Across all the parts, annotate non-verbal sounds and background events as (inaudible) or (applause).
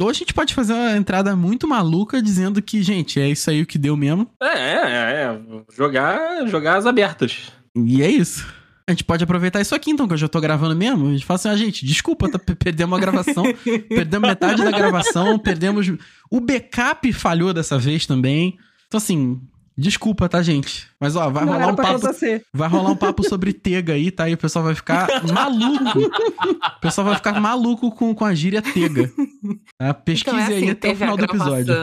Ou a gente pode fazer uma entrada muito maluca dizendo que, gente, é isso aí o que deu mesmo. É, é, é. Jogar, jogar as abertas. E é isso. A gente pode aproveitar isso aqui, então, que eu já tô gravando mesmo. A gente fala assim, ah, gente, desculpa, tá, perdemos a gravação, (laughs) perdemos metade da gravação, perdemos. O backup falhou dessa vez também. Então, assim, Desculpa, tá, gente? Mas ó, vai Não rolar um papo. Acontecer. Vai rolar um papo sobre tega aí, tá? E o pessoal vai ficar maluco. o pessoal vai ficar maluco com, com a gíria tega. Tá? Pesquise então é assim, aí até o final do episódio.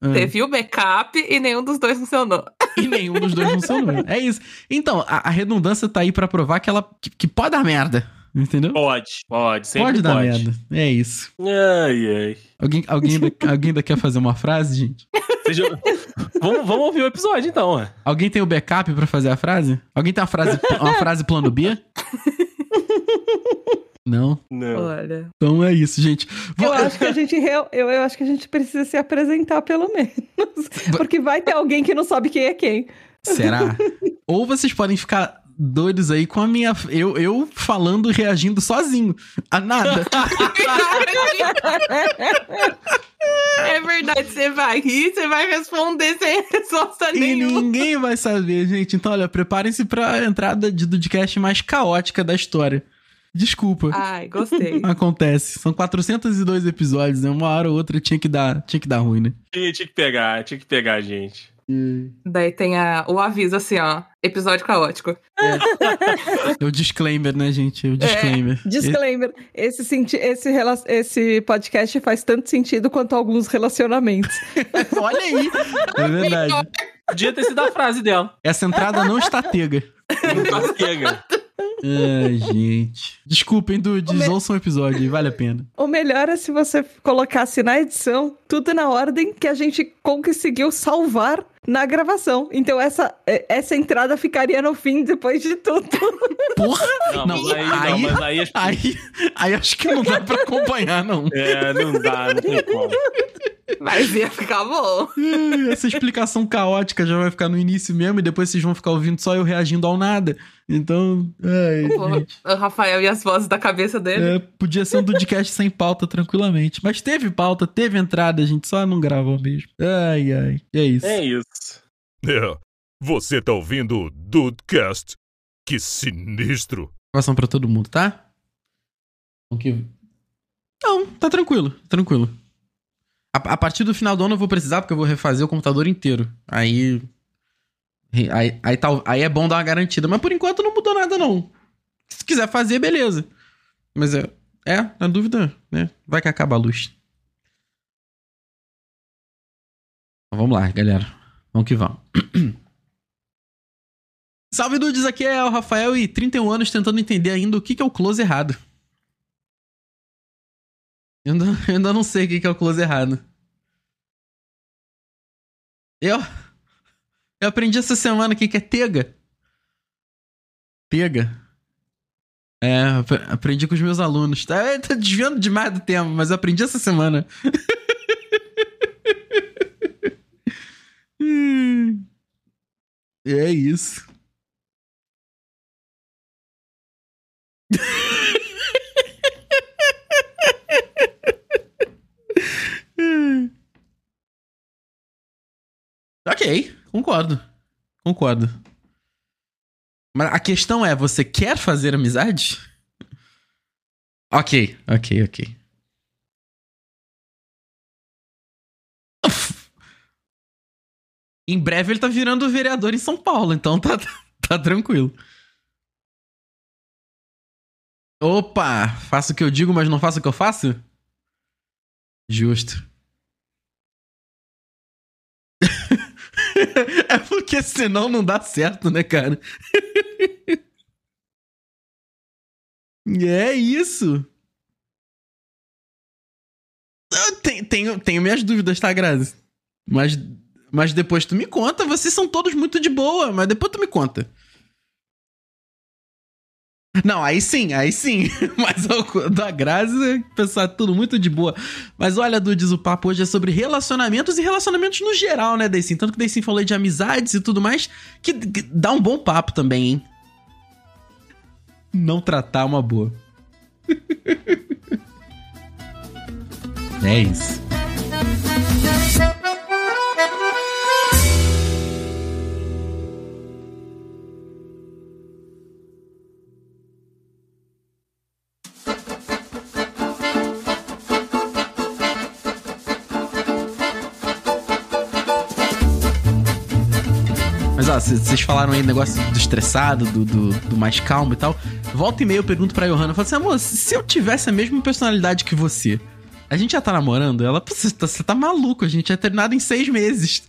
Ah. Teve o backup e nenhum dos dois funcionou. E nenhum dos dois funcionou. É isso. Então, a, a redundância tá aí para provar que ela que, que pode dar merda. Entendeu? Pode, pode, sempre pode. Pode dar merda. É isso. Ai, ai. Alguém, alguém, ainda, (laughs) alguém ainda quer fazer uma frase, gente? Seja... vamos, vamos ouvir o episódio, então. Ué. Alguém tem o backup pra fazer a frase? Alguém tem uma frase, uma frase plano B? Não? Não. Olha. Então é isso, gente. Vou... Eu acho que a gente eu, eu acho que a gente precisa se apresentar pelo menos, porque vai ter alguém que não sabe quem é quem. Será? (laughs) Ou vocês podem ficar doidos aí com a minha. Eu, eu falando e reagindo sozinho. A nada. É verdade, você vai rir, você vai responder sem (laughs) resposta nenhuma. E ninguém vai saber, gente. Então, olha, preparem-se pra entrada de Dudcast mais caótica da história. Desculpa. Ai, gostei. (laughs) Acontece. São 402 episódios, né? Uma hora ou outra tinha que dar, tinha que dar ruim, né? Tinha, tinha que pegar, tinha que pegar, gente. Daí tem a, o aviso assim, ó. Episódio caótico. É. o disclaimer, né, gente? O disclaimer. É, disclaimer. Esse, esse, esse, esse podcast faz tanto sentido quanto alguns relacionamentos. (laughs) Olha aí. É verdade. Podia ter sido a frase dela. Essa entrada não está tega. Não está tega. Ai, gente. Desculpem, Dudes, me... ouçam o episódio, vale a pena. O melhor é se você colocasse na edição tudo na ordem que a gente conseguiu salvar na gravação. Então essa, é, essa entrada ficaria no fim depois de tudo. (laughs) Porra! Não, não, aí, aí, não, aí, aí, aí, acho que não dá pra acompanhar, não. É, não dá, não tem como. Mas ia ficar bom. Essa explicação caótica já vai ficar no início mesmo e depois vocês vão ficar ouvindo só eu reagindo ao nada. Então. Ai, o Rafael e as vozes da cabeça dele. É, podia ser um podcast sem pauta tranquilamente. Mas teve pauta, teve entrada, a gente só não gravou mesmo. Ai, ai. É isso. É isso. É. Você tá ouvindo o Dudecast? Que sinistro. Gravação pra todo mundo, tá? que... Não, tá tranquilo, tranquilo. A, a, partir do final do ano eu vou precisar, porque eu vou refazer o computador inteiro. Aí. Aí, aí, tá, aí é bom dar uma garantida. Mas por enquanto não mudou nada, não. Se quiser fazer, beleza. Mas é. É, na dúvida, né? Vai que acaba a luz. Vamos lá, galera. Vamos que vamos. (clears throat) Salve Dudes, aqui é o Rafael e 31 anos tentando entender ainda o que é o close errado. Eu ainda, (laughs) eu ainda não sei o que é o close errado. Eu. Eu aprendi essa semana o que é tega. Pega. É, aprendi com os meus alunos. Tá, (laughs) tá desviando demais do tema, mas eu aprendi essa semana. (laughs) é isso. (laughs) ok, concordo. Concordo. Mas a questão é, você quer fazer amizade? ok, ok, ok. Em breve ele tá virando vereador em São Paulo, então tá, (laughs) tá tranquilo. Opa, faço o que eu digo, mas não faço o que eu faço? Justo. (laughs) é porque senão não dá certo, né, cara? (laughs) é isso. Eu tenho, tenho, tenho minhas dúvidas, tá, Grazi? Mas, mas depois tu me conta. Vocês são todos muito de boa, mas depois tu me conta. Não, aí sim, aí sim. (laughs) Mas o da Grazi, pessoal, tudo muito de boa. Mas olha, Dudes, o papo hoje é sobre relacionamentos e relacionamentos no geral, né, Deicin? Tanto que Deicin falou de amizades e tudo mais, que, que dá um bom papo também, hein? Não tratar uma boa. (laughs) É isso. Vocês falaram aí negócio do estressado, do, do, do mais calmo e tal. Volta e meia eu pergunto pra Johanna, eu falo assim, amor, se eu tivesse a mesma personalidade que você, a gente já tá namorando? Ela, "Pô, você tá, você tá maluco, a gente é terminado em seis meses.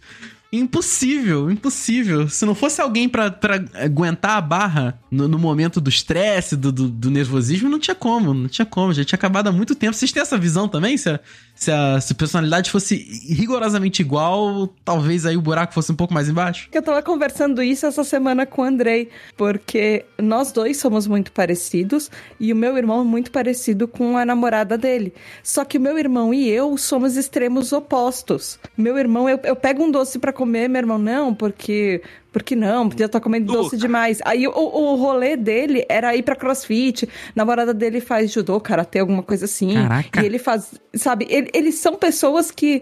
Impossível, impossível. Se não fosse alguém pra aguentar a barra no, no momento do estresse, do, do, do nervosismo, não tinha como, não tinha como, já tinha acabado há muito tempo. Vocês têm essa visão também? Se a, se a, se a personalidade fosse rigorosamente igual, talvez aí o buraco fosse um pouco mais embaixo? Eu tava conversando isso essa semana com o Andrei, porque nós dois somos muito parecidos e o meu irmão é muito parecido com a namorada dele. Só que o meu irmão e eu somos extremos opostos. Meu irmão, eu, eu pego um doce pra comer, meu irmão, não, porque. Porque não, porque eu tô comendo doce demais. Aí o, o rolê dele era ir pra crossfit. namorada dele faz judô, karatê, alguma coisa assim. Caraca. E ele faz, sabe, ele- eles são pessoas que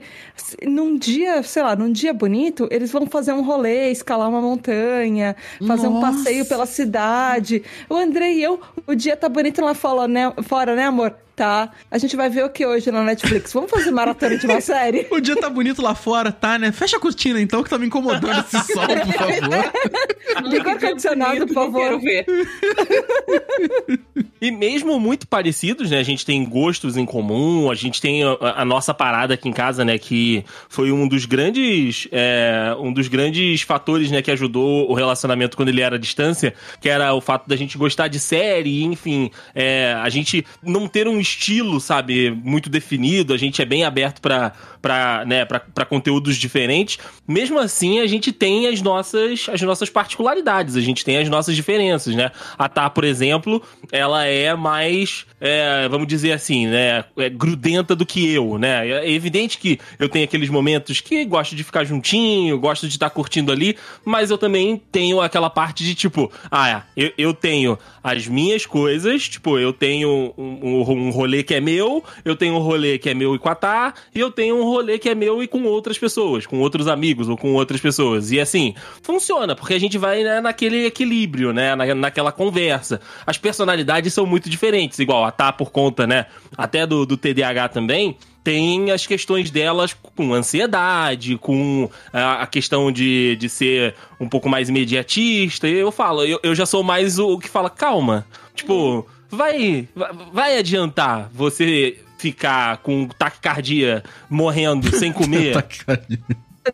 num dia, sei lá, num dia bonito, eles vão fazer um rolê, escalar uma montanha, fazer um Nossa. passeio pela cidade. O André e eu, o dia tá bonito lá fora, né, fora, né, amor? Tá. A gente vai ver o que hoje na Netflix? Vamos fazer maratona de uma (laughs) série? O dia tá bonito lá fora, tá, né? Fecha a cortina então, que tá me incomodando esse (laughs) sol, por favor. Liga o ar-condicionado, por favor. Quero ver. E mesmo muito parecidos, né? A gente tem gostos em comum, a gente tem a, a nossa parada aqui em casa, né? Que foi um dos grandes. é, um dos grandes fatores, né, que ajudou o relacionamento quando ele era à distância, que era o fato da gente gostar de série, enfim, é, a gente não ter um estilo, sabe, muito definido, a gente é bem aberto pra, né, pra conteúdos diferentes. Mesmo assim, a gente tem as nossas, as nossas particularidades, a gente tem as nossas diferenças, né? A Tá, por exemplo, ela é mais, é, vamos dizer assim, né, é grudenta do que eu, né? É evidente que eu tenho aqueles momentos que gosto de ficar juntinho, gosto de estar curtindo ali, mas eu também tenho aquela parte de tipo, ah, é, eu, eu tenho as minhas coisas, tipo, eu tenho um, um, um rolê que é meu, eu tenho um rolê que é meu e com a Tá, e eu tenho um rolê que é meu e com outras pessoas, com outros amigos ou com outras pessoas. E assim, funciona, porque a gente vai né, naquele equilíbrio, né? Na, naquela conversa. As personalidades são muito diferentes, igual a Tá por conta, né? Até do, do TDAH também. Tem as questões delas com ansiedade, com a, questão de, de ser um pouco mais imediatista. E eu falo, eu, eu já sou mais o, que fala, calma. Tipo, vai, vai- adiantar você ficar com taquicardia morrendo sem (laughs) comer. Tá,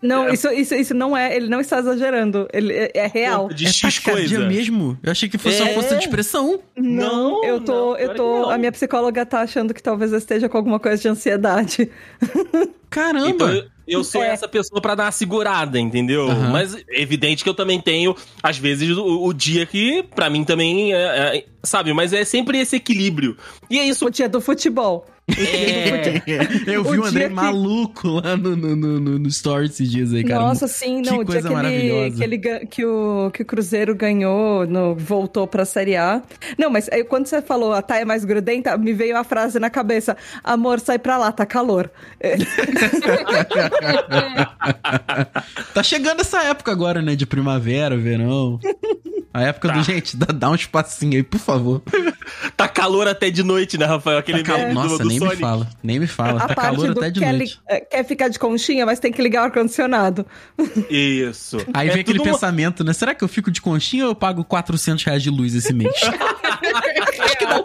Não, isso, isso, isso não é, ele não está exagerando, ele é, é real. de é X coisa. mesmo? Eu achei que fosse uma É. força de expressão. Não, Não, eu tô, não, eu tô, a minha psicóloga tá achando que talvez eu esteja com alguma coisa de ansiedade. (laughs) Caramba! Então eu, eu sou É. essa pessoa pra dar uma segurada, entendeu? Aham. Mas é evidente que eu também tenho, às vezes, o, o dia que pra mim também é, é- Sabe? Mas é sempre esse equilíbrio. E é isso. O dia do futebol. É, (laughs) Eu vi O o André que- maluco lá no, no, no, no, no story esses dias aí, cara. Nossa, sim, que não, o dia coisa que ele, maravilhosa. que, ele, que, o, que o Cruzeiro ganhou, no, voltou pra Série A. Não, mas aí, quando você falou a Thay é mais grudenta, me veio a frase na cabeça: amor, sai pra lá, tá calor. (laughs) (laughs) (laughs) Tá chegando essa época agora, né? De primavera, verão. A época Tá. do. Gente, dá, dá um espacinho aí, por favor. tá calor até de noite, né, Rafael? Aquele Tá cal- do- Nossa, do nem me Sonic. fala. Nem me fala. a Tá calor até de quer, li- noite. é, quer ficar de conchinha, mas tem que ligar o ar-condicionado. Isso. Aí É vem aquele uma- pensamento, né? Será que eu fico de conchinha ou eu pago 400 reais de luz esse mês? (laughs)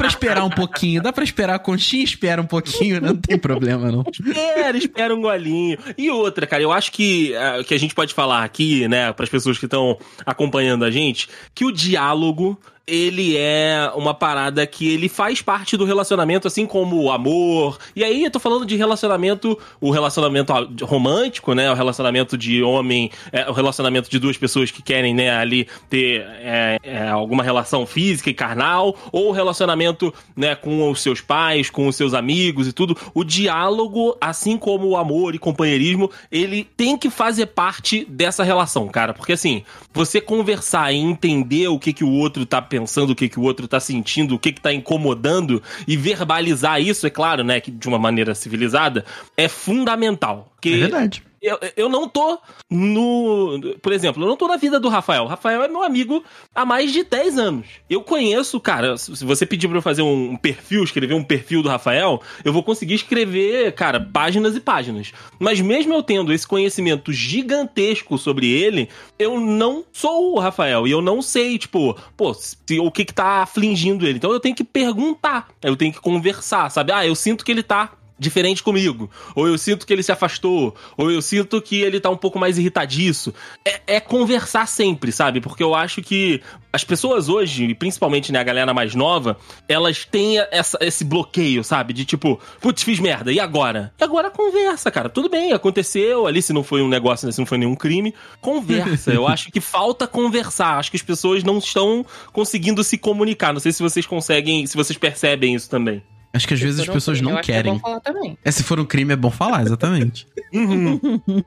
Pra esperar um pouquinho. Dá pra esperar a conchinha, espera um pouquinho? Não tem problema, não. Espera, espera um golinho. E outra, cara, eu acho que, ah, que a gente pode falar aqui, né, para as pessoas que estão acompanhando a gente, que o diálogo ele é uma parada que ele faz parte do relacionamento, assim como o amor. E aí eu tô falando de relacionamento, o relacionamento romântico, né? O relacionamento de homem, é, o relacionamento de duas pessoas que querem, né, ali ter é, é, alguma relação física e carnal, ou o relacionamento, né, com os seus pais, com os seus amigos e tudo. O diálogo, assim como o amor e companheirismo, ele tem que fazer parte dessa relação, cara. Porque assim, você conversar e entender o que, que o outro tá pensando, o que, que o outro tá sentindo, o que, que tá incomodando, e verbalizar isso, é claro, né, que de uma maneira civilizada, é fundamental. É verdade. Eu, eu não tô no. Por exemplo, eu não tô na vida do Rafael. O Rafael é meu amigo há mais de 10 anos. Eu conheço, cara, se você pedir pra eu fazer um perfil, escrever um perfil do Rafael, eu vou conseguir escrever, cara, páginas e páginas. Mas mesmo eu tendo esse conhecimento gigantesco sobre ele, eu não sou o Rafael. E eu não sei, tipo, pô, se, o que que tá afligindo ele. Então eu tenho que perguntar, eu tenho que conversar, sabe? Ah, eu sinto que ele tá diferente comigo. Ou eu sinto que ele se afastou. Ou eu sinto que ele tá um pouco mais irritadiço. É, é conversar sempre, sabe? Porque eu acho que as pessoas hoje, e principalmente né, a galera mais nova, elas têm essa- esse bloqueio, sabe? De tipo, putz, fiz merda, e agora? E agora conversa, cara. Tudo bem, aconteceu ali, se não foi um negócio, né, se não foi nenhum crime, conversa. eu acho que falta conversar. Acho que as pessoas não estão conseguindo se comunicar. Não sei se vocês conseguem, se vocês percebem isso também. Acho que às vezes as pessoas não querem. É bom falar também. É, se for um crime é bom falar, exatamente. (laughs) Uhum.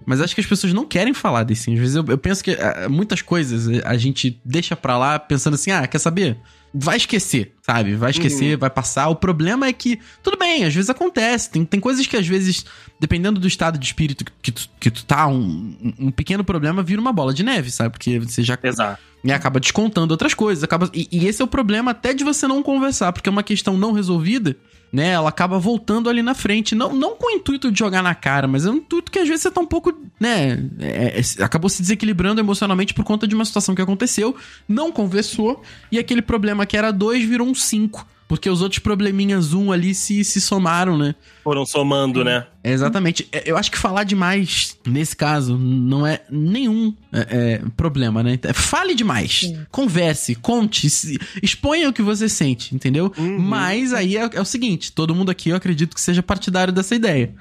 Mas acho que as pessoas não querem falar desse. Às vezes eu, eu penso que ah, muitas coisas a gente deixa pra lá pensando assim, ah, quer saber? Vai esquecer, sabe? Vai esquecer, vai passar. O problema é que, tudo bem, às vezes acontece. Tem, tem coisas que às vezes, dependendo do estado de espírito que tu, que tu tá, um, um pequeno problema vira uma bola de neve, sabe? Porque você já Exato. E acaba descontando outras coisas. Acaba, e, e esse é o problema até de você não conversar, porque é uma questão não resolvida, né? Ela acaba voltando ali na frente. Não, não com o intuito de jogar na cara, mas é um intuito que às vezes você tá um pouco, né? é- é- acabou se desequilibrando emocionalmente por conta de uma situação que aconteceu, não conversou, e aquele problema que era dois virou um cinco. Porque os outros probleminhas um ali se, se somaram, né? Foram somando, né? É, exatamente. Eu acho que falar demais, nesse caso, não é nenhum é, é, problema, né? É, Fale demais. Converse, conte, se- exponha o que você sente, entendeu? Mas aí é, é o seguinte: todo mundo aqui eu acredito que seja partidário dessa ideia.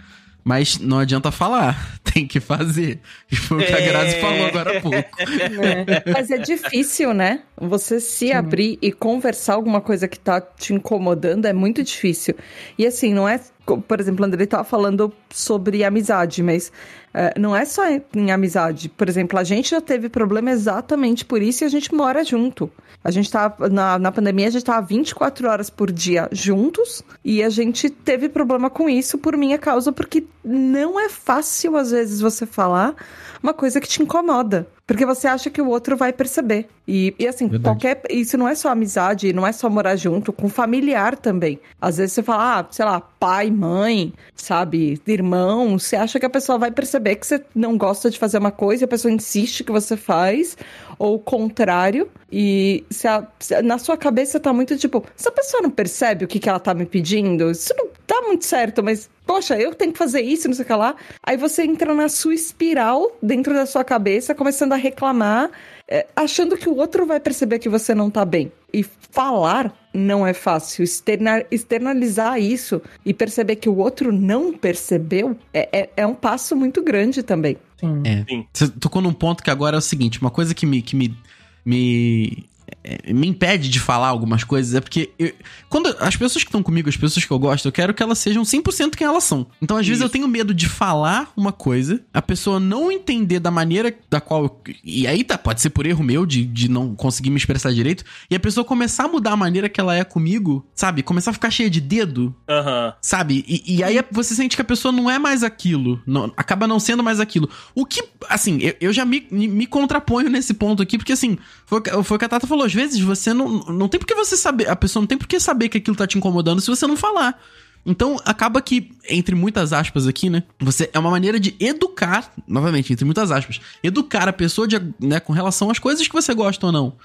Mas não adianta falar, tem que fazer. E foi o que a É. Grazi falou agora há pouco. É. Mas é difícil, né? Você se abrir e conversar alguma coisa que tá te incomodando é muito difícil. E assim, não é. Por exemplo, o André tava falando sobre amizade, mas é, não é só em amizade. Por exemplo, a gente já teve problema exatamente por isso e a gente mora junto. A gente tá. Na, na pandemia, a gente tava 24 horas por dia juntos e a gente teve problema com isso por minha causa, porque não é fácil, às vezes, você falar uma coisa que te incomoda. Porque você acha que o outro vai perceber. E, e assim, Verdade. qualquer. Isso não é só amizade, não é só morar junto, com familiar também. Às vezes você fala, ah, sei lá, pai, mãe, sabe, irmão. Você acha que a pessoa vai perceber que você não gosta de fazer uma coisa e a pessoa insiste que você faz, ou o contrário. E se a- se- na sua cabeça tá muito tipo, se a pessoa não percebe o que, que ela tá me pedindo, isso não tá muito certo, mas. Poxa, eu tenho que fazer isso, não sei o que lá. Aí você entra na sua espiral dentro da sua cabeça, começando a reclamar, é, achando que o outro vai perceber que você não tá bem. E falar não é fácil. Externa- externalizar isso e perceber que o outro não percebeu é, é, é um passo muito grande também. Sim. É. Sim. Você tocou num ponto que agora é o seguinte: uma coisa que me. Que me, me me impede de falar algumas coisas é porque eu- quando as pessoas que estão comigo, as pessoas que eu gosto, eu quero que elas sejam 100% quem elas são. Então, às vezes, Isso. eu tenho medo de falar uma coisa, a pessoa não entender da maneira da qual. eu- e aí tá, pode ser por erro meu de, de não conseguir me expressar direito, e a pessoa começar a mudar a maneira que ela é comigo, sabe? Começar a ficar cheia de dedo, Aham. Sabe? E, e aí você sente que a pessoa não é mais aquilo. não- acaba não sendo mais aquilo. O que, assim, eu, eu já me, me contraponho nesse ponto aqui, porque assim, foi, foi o que a Tata falou. Às vezes você não. Não tem por que você saber. A pessoa não tem por que saber que aquilo tá te incomodando se você não falar. Então, acaba que, entre muitas aspas aqui, né? Você é uma maneira de educar, novamente, entre muitas aspas, educar a pessoa de, né, com relação às coisas que você gosta ou não.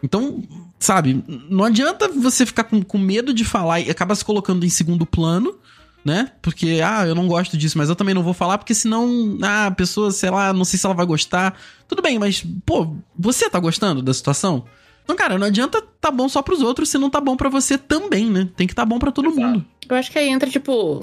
Então, sabe, não adianta você ficar com, com medo de falar e acaba se colocando em segundo plano, né? Porque, ah, eu não gosto disso, mas eu também não vou falar, porque senão, ah, a pessoa, sei lá, não sei se ela vai gostar. Tudo bem, mas, pô, você tá gostando da situação? Então, cara, não adianta tá bom só pros outros se não tá bom pra você também, né? Tem que tá bom pra todo Exato. mundo. Eu acho que aí entra, tipo,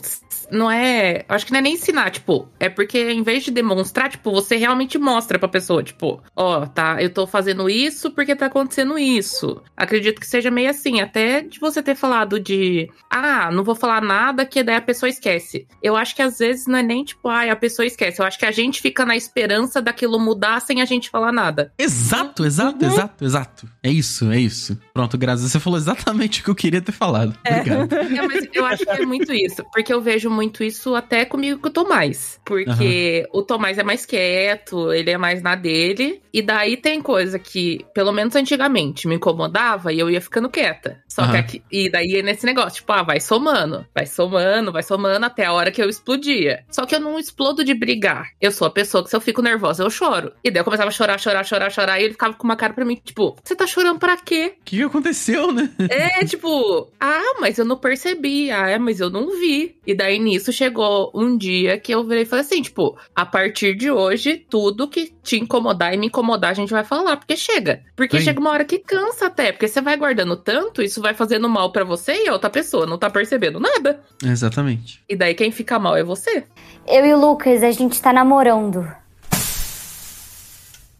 não é. Eu acho que não é nem ensinar, tipo, é porque em vez de demonstrar, tipo, você realmente mostra pra pessoa, tipo, ó, tá, eu tô fazendo isso porque tá acontecendo isso. Acredito que seja meio assim, até de você ter falado de, ah, não vou falar nada que daí a pessoa esquece. Eu acho que às vezes não é nem tipo, ah, a pessoa esquece. Eu acho que a gente fica na esperança daquilo mudar sem a gente falar nada. Exato, exato, Uhum. exato, exato. É isso, é isso. Pronto, Grazi, você falou exatamente o que eu queria ter falado. Obrigado. (laughs) É, mas eu acho que é muito isso. Porque eu vejo muito isso até comigo com o Tomás. Porque o Tomás é mais quieto, ele é mais na dele. E daí tem coisa que, pelo menos antigamente, me incomodava e eu ia ficando quieta. Só que Aham. aqui, e daí é nesse negócio, tipo, ah, vai somando, vai somando, vai somando até a hora que eu explodia. Só que eu não explodo de brigar. Eu sou a pessoa que se eu fico nervosa, eu choro. E daí eu começava a chorar, chorar, chorar, chorar. E ele ficava com uma cara pra mim, tipo, você tá chorando pra quê? Que que aconteceu, né? É, (laughs) tipo, ah, mas eu não percebi. Ah, é, mas eu não vi. E daí nisso chegou um dia que eu virei e falei assim, tipo, a partir de hoje, tudo que te incomodar e me incomodar, a gente vai falar, porque chega. Porque Sim. chega uma hora que cansa até, porque você vai guardando tanto, isso vai fazendo mal pra você e a outra pessoa não tá percebendo nada. Exatamente. E daí quem fica mal é você. Eu e o Lucas, a gente tá namorando.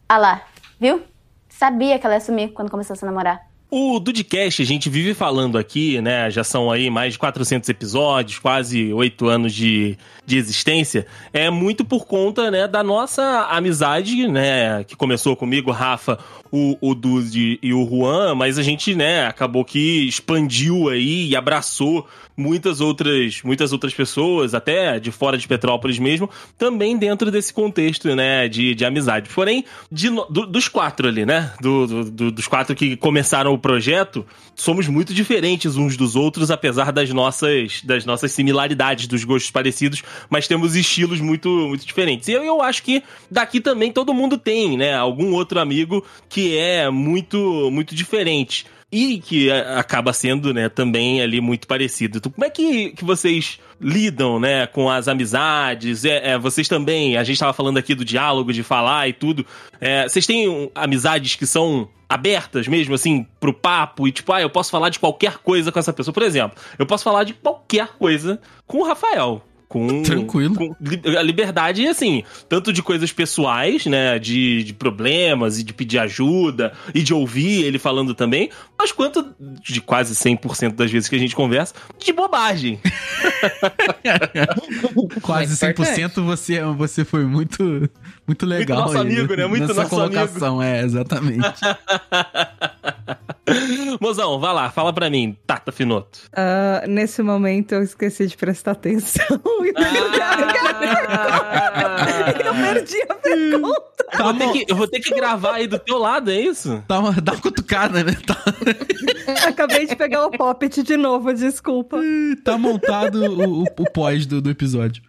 Ah lá, viu? Sabia que ela ia sumir quando começou a namorar. O Dudcast, a gente vive falando aqui, né? Já são aí mais de 400 episódios, quase oito anos de, de existência. É muito por conta, né, da nossa amizade, né? Que começou comigo, Rafa, o, o Dude e o Juan, mas a gente, né, acabou que expandiu aí e abraçou muitas outras, muitas outras pessoas, até de fora de Petrópolis mesmo, também dentro desse contexto, né, de, de amizade. Porém, de do- dos quatro ali, né, do- do- dos quatro que começaram o projeto, somos muito diferentes uns dos outros, apesar das nossas, das nossas similaridades, dos gostos parecidos, mas temos estilos muito, muito diferentes. E eu, eu acho que daqui também todo mundo tem, né, algum outro amigo que é muito, muito diferente e que a- acaba sendo, né, também ali muito parecido. Então, como é que, que vocês lidam, né, com as amizades? É, é, vocês também, a gente estava falando aqui do diálogo, de falar e tudo. É, vocês têm amizades que são abertas mesmo, assim, pro papo e tipo, ah, eu posso falar de qualquer coisa com essa pessoa. Por exemplo, eu posso falar de qualquer coisa com o Rafael. Com, Tranquilo. com a liberdade, assim, tanto de coisas pessoais, né? De, de problemas e de pedir ajuda e de ouvir ele falando também, mas quanto de quase 100% das vezes que a gente conversa, de bobagem. (laughs) Quase Muito 100% você, você foi muito, muito legal. nosso aí amigo, né? Muito nessa nosso colocação, é, exatamente. (laughs) (laughs) Mozão, vai lá, fala pra mim, Tata Finoto. Ah, nesse momento eu esqueci de prestar atenção. (laughs) (laughs) eu perdi a pergunta. Eu vou, ter que, eu vou ter que gravar aí do teu lado, é isso? Dá uma, dá uma cutucada, né? Tá, Acabei de pegar o poppet de novo, desculpa. tá montado o, o- o pós do, do episódio.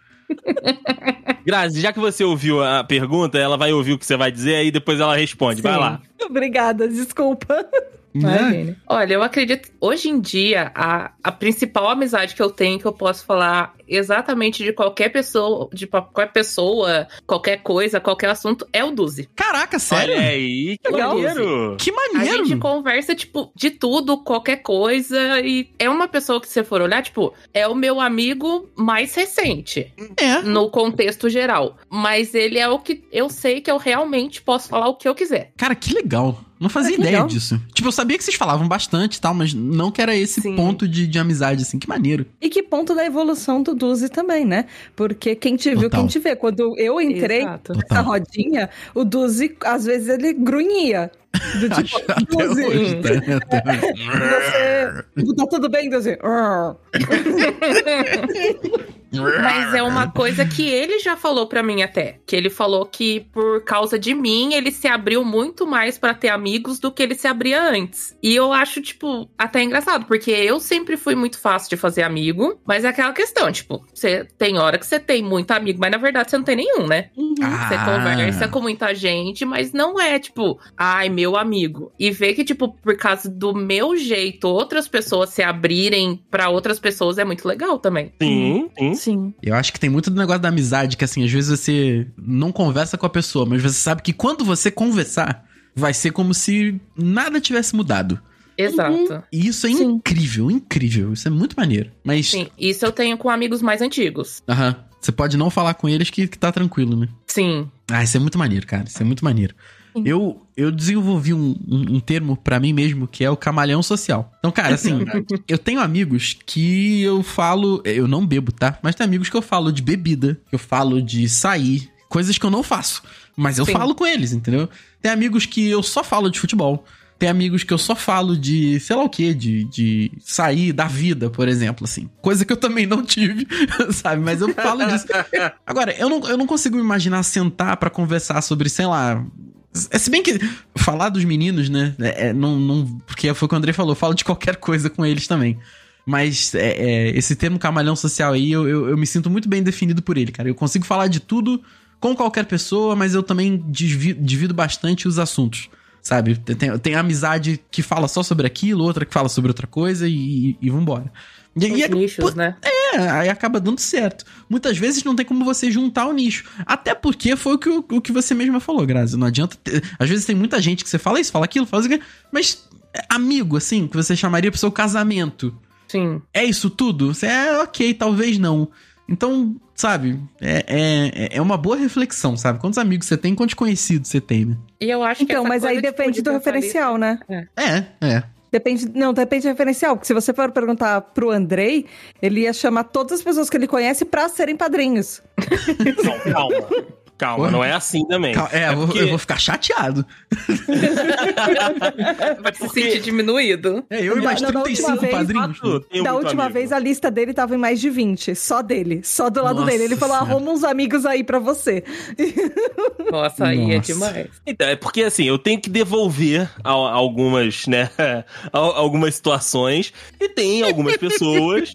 Grazi, já que você ouviu a pergunta, ela vai ouvir o que você vai dizer, aí depois ela responde. Vai Sim. lá. Obrigada, desculpa. Né? Imagina. Olha, eu acredito. Hoje em dia, a, a principal amizade que eu tenho, que eu posso falar exatamente de qualquer pessoa, de qualquer pessoa, qualquer coisa, qualquer assunto, é o Duzi. Caraca, sério? Olha aí, que Legal. maneiro. Que A maneiro! gente conversa, tipo, de tudo, qualquer coisa. E é uma pessoa que, se você for olhar, tipo, é o meu amigo mais recente, É. no contexto geral. Mas ele é o que eu sei que eu realmente posso falar o que eu quiser. Cara, que legal. Não fazia Ah, ideia legal. disso. Tipo, eu sabia que vocês falavam bastante e tal, mas não que era esse Sim. ponto de, de amizade, assim. Que maneiro. E que ponto da evolução do Duzi também, né? Porque quem te viu, Total. quem te vê. Quando eu entrei Exato. nessa Total. rodinha, o Duzi, às vezes, ele grunhia. Do tipo, Duzi, hoje, (laughs) tá? você... Tá tudo bem, Duzi? (laughs) Mas é uma coisa que ele já falou pra mim até, que ele falou que por causa de mim ele se abriu muito mais pra ter amigos do que ele se abria antes. E eu acho tipo até engraçado, porque eu sempre fui muito fácil de fazer amigo, mas é aquela questão, tipo, você tem hora que você tem muito amigo, mas na verdade você não tem nenhum, né? Você Ah. conversa com muita gente, mas não é tipo, ai, meu amigo. E ver que, tipo, por causa do meu jeito, outras pessoas se abrirem pra outras pessoas é muito legal também. Sim, sim. Sim. Eu acho que tem muito do negócio da amizade, que assim, às vezes você não conversa com a pessoa, mas você sabe que quando você conversar, vai ser como se nada tivesse mudado. Exato. E isso é Sim. incrível, incrível. Isso é muito maneiro. Mas, Sim, isso eu tenho com amigos mais antigos. aham, você pode não falar com eles que, que tá tranquilo, né? Sim. Ah, isso é muito maneiro, cara. Isso é muito maneiro. Sim. Eu, eu desenvolvi um, um, um termo pra mim mesmo que é o camaleão social. Então, cara, assim, (laughs) eu tenho amigos que eu falo. Eu não bebo, tá? Mas tem amigos que eu falo de bebida, que eu falo de sair, coisas que eu não faço. Mas eu Sim. falo com eles, entendeu? Tem amigos que eu só falo de futebol. Tem amigos que eu só falo de, sei lá o quê, de, de sair da vida, por exemplo, assim. Coisa que eu também não tive, (laughs) sabe? Mas eu falo disso. (laughs) Agora, eu não, eu não consigo me imaginar sentar pra conversar sobre, sei lá. É, se bem que falar dos meninos, né? É, é, não, não, porque foi o que o André falou, eu falo de qualquer coisa com eles também. Mas é, é, esse termo camalhão social aí, eu, eu, eu me sinto muito bem definido por ele, cara. Eu consigo falar de tudo com qualquer pessoa, mas eu também divido, divido bastante os assuntos. Sabe? Tem, tem amizade que fala só sobre aquilo, outra que fala sobre outra coisa e, e, e vambora. E, Os e é- nichos, né? é, aí acaba dando certo. Muitas vezes não tem como você juntar o nicho. Até porque foi o que, o, o que você mesma falou, Grazi. Não adianta. ter- Às vezes tem muita gente que você fala isso, fala aquilo, fala isso, mas é amigo, assim, que você chamaria pro seu casamento. Sim. É isso tudo? Você é ok, talvez não. Então, sabe, é, é, é uma boa reflexão, sabe? Quantos amigos você tem, quantos conhecidos você tem, né? E eu acho que Então, mas aí tipo, depende de do referencial, né? É, é. Depende, não, depende do referencial. Porque se você for perguntar pro Andrei, ele ia chamar todas as pessoas que ele conhece pra serem padrinhos. Não, calma. Calma, não é assim também. Cal- É, eu vou- porque- eu vou ficar chateado. (laughs) Vai se Porque- sentir diminuído. É, eu e mais Não, da 35 última vez, padrinhos. Fato, da última amigo. vez, a lista dele tava em mais de 20. Só dele. Só do lado Nossa dele. Ele falou: Senhora. arruma uns amigos aí pra você. (laughs) Nossa, aí é Nossa. demais. Então, é porque assim, eu tenho que devolver al- algumas, né, (laughs) al- algumas situações e tem algumas pessoas